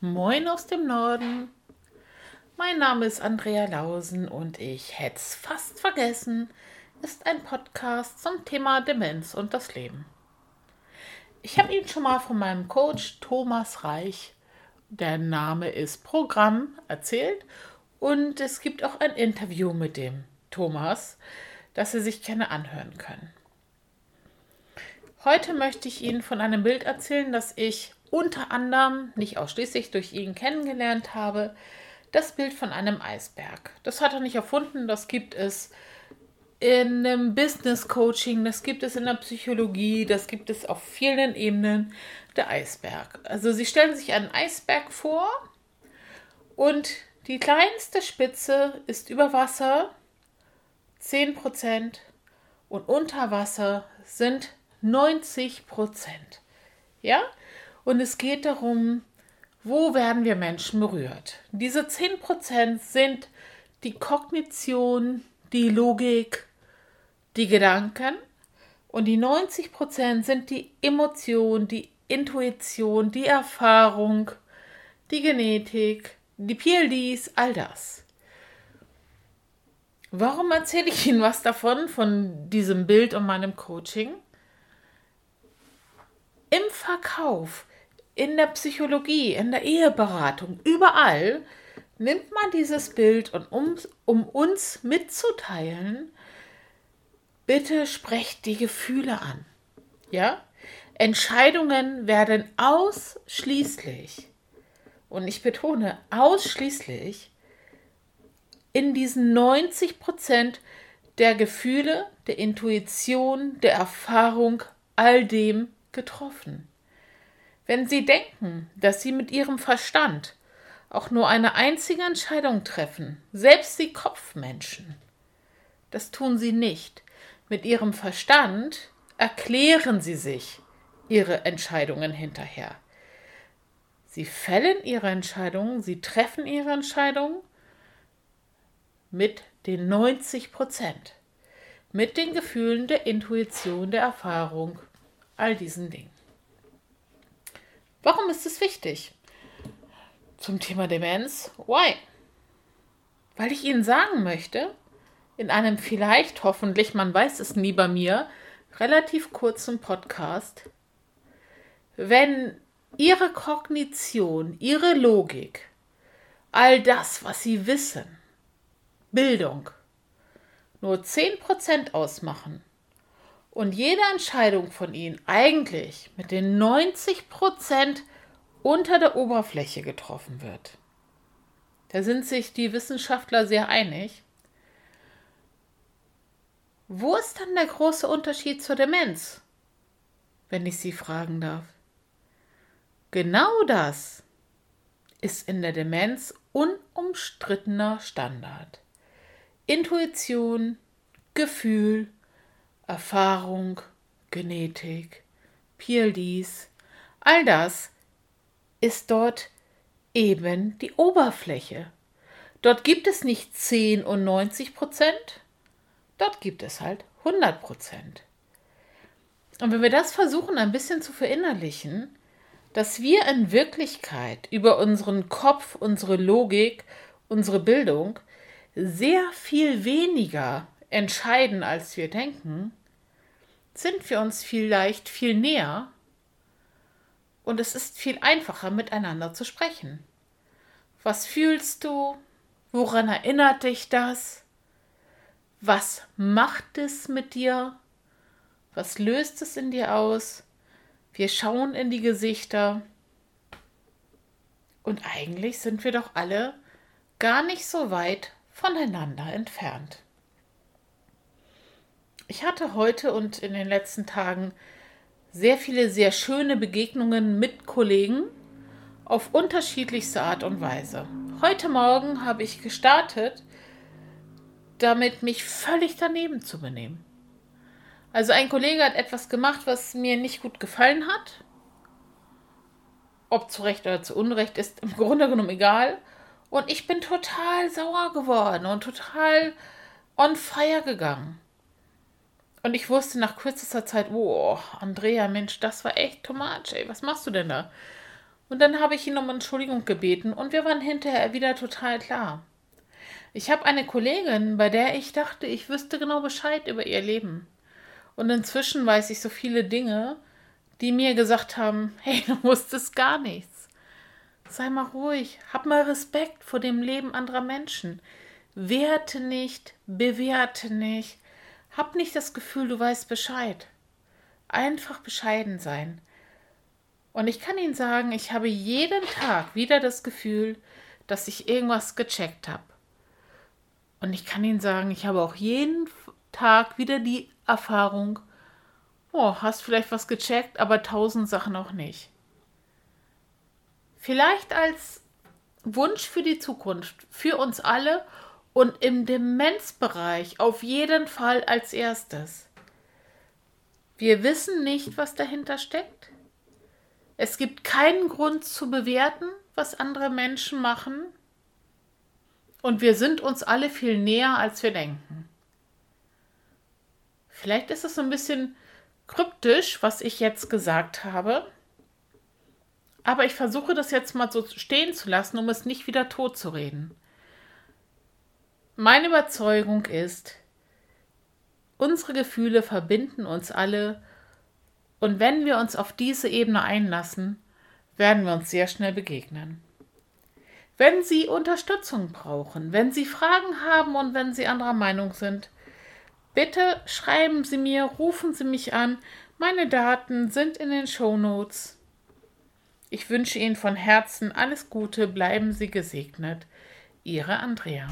Moin aus dem Norden. Mein Name ist Andrea Lausen und ich hätte es fast vergessen, ist ein Podcast zum Thema Demenz und das Leben. Ich habe Ihnen schon mal von meinem Coach Thomas Reich, der Name ist Programm, erzählt und es gibt auch ein Interview mit dem Thomas, das Sie sich gerne anhören können. Heute möchte ich Ihnen von einem Bild erzählen, das ich unter anderem, nicht ausschließlich durch ihn kennengelernt habe, das Bild von einem Eisberg. Das hat er nicht erfunden, das gibt es in einem Business Coaching, das gibt es in der Psychologie, das gibt es auf vielen Ebenen, der Eisberg. Also Sie stellen sich einen Eisberg vor und die kleinste Spitze ist über Wasser 10% und unter Wasser sind 90%. Ja? Und es geht darum, wo werden wir Menschen berührt? Diese 10% sind die Kognition, die Logik, die Gedanken und die 90% sind die Emotion, die Intuition, die Erfahrung, die Genetik, die PLDs, all das. Warum erzähle ich Ihnen was davon, von diesem Bild und meinem Coaching? Im Verkauf in der Psychologie, in der Eheberatung, überall nimmt man dieses Bild und um, um uns mitzuteilen, bitte sprecht die Gefühle an. Ja? Entscheidungen werden ausschließlich, und ich betone ausschließlich, in diesen 90 Prozent der Gefühle, der Intuition, der Erfahrung, all dem getroffen. Wenn Sie denken, dass Sie mit Ihrem Verstand auch nur eine einzige Entscheidung treffen, selbst Sie Kopfmenschen, das tun Sie nicht. Mit Ihrem Verstand erklären Sie sich Ihre Entscheidungen hinterher. Sie fällen Ihre Entscheidungen, Sie treffen Ihre Entscheidungen mit den 90 Prozent, mit den Gefühlen der Intuition, der Erfahrung, all diesen Dingen. Warum ist es wichtig? Zum Thema Demenz. Why? Weil ich Ihnen sagen möchte, in einem vielleicht, hoffentlich, man weiß es nie bei mir, relativ kurzen Podcast, wenn Ihre Kognition, Ihre Logik, all das, was Sie wissen, Bildung, nur 10% ausmachen, und jede Entscheidung von ihnen eigentlich mit den 90 Prozent unter der Oberfläche getroffen wird. Da sind sich die Wissenschaftler sehr einig. Wo ist dann der große Unterschied zur Demenz, wenn ich Sie fragen darf? Genau das ist in der Demenz unumstrittener Standard. Intuition, Gefühl, Erfahrung, Genetik, PLDs, all das ist dort eben die Oberfläche. Dort gibt es nicht 10 und 90 Prozent, dort gibt es halt 100 Prozent. Und wenn wir das versuchen ein bisschen zu verinnerlichen, dass wir in Wirklichkeit über unseren Kopf, unsere Logik, unsere Bildung sehr viel weniger entscheiden, als wir denken, sind wir uns vielleicht viel näher und es ist viel einfacher, miteinander zu sprechen. Was fühlst du? Woran erinnert dich das? Was macht es mit dir? Was löst es in dir aus? Wir schauen in die Gesichter. Und eigentlich sind wir doch alle gar nicht so weit voneinander entfernt. Ich hatte heute und in den letzten Tagen sehr viele sehr schöne Begegnungen mit Kollegen auf unterschiedlichste Art und Weise. Heute Morgen habe ich gestartet, damit mich völlig daneben zu benehmen. Also ein Kollege hat etwas gemacht, was mir nicht gut gefallen hat. Ob zu Recht oder zu Unrecht ist im Grunde genommen egal. Und ich bin total sauer geworden und total on fire gegangen. Und ich wusste nach kürzester Zeit, oh, Andrea, Mensch, das war echt too ey, was machst du denn da? Und dann habe ich ihn um Entschuldigung gebeten und wir waren hinterher wieder total klar. Ich habe eine Kollegin, bei der ich dachte, ich wüsste genau Bescheid über ihr Leben. Und inzwischen weiß ich so viele Dinge, die mir gesagt haben, hey, du wusstest gar nichts. Sei mal ruhig, hab mal Respekt vor dem Leben anderer Menschen. Werte nicht, bewerte nicht, hab nicht das Gefühl, du weißt Bescheid. Einfach bescheiden sein. Und ich kann Ihnen sagen, ich habe jeden Tag wieder das Gefühl, dass ich irgendwas gecheckt habe. Und ich kann Ihnen sagen, ich habe auch jeden Tag wieder die Erfahrung, oh, hast vielleicht was gecheckt, aber tausend Sachen auch nicht. Vielleicht als Wunsch für die Zukunft, für uns alle und im Demenzbereich auf jeden Fall als erstes. Wir wissen nicht, was dahinter steckt. Es gibt keinen Grund zu bewerten, was andere Menschen machen. Und wir sind uns alle viel näher, als wir denken. Vielleicht ist es so ein bisschen kryptisch, was ich jetzt gesagt habe. Aber ich versuche das jetzt mal so stehen zu lassen, um es nicht wieder tot zu reden. Meine Überzeugung ist, unsere Gefühle verbinden uns alle und wenn wir uns auf diese Ebene einlassen, werden wir uns sehr schnell begegnen. Wenn Sie Unterstützung brauchen, wenn Sie Fragen haben und wenn Sie anderer Meinung sind, bitte schreiben Sie mir, rufen Sie mich an. Meine Daten sind in den Show Notes. Ich wünsche Ihnen von Herzen alles Gute, bleiben Sie gesegnet. Ihre Andrea.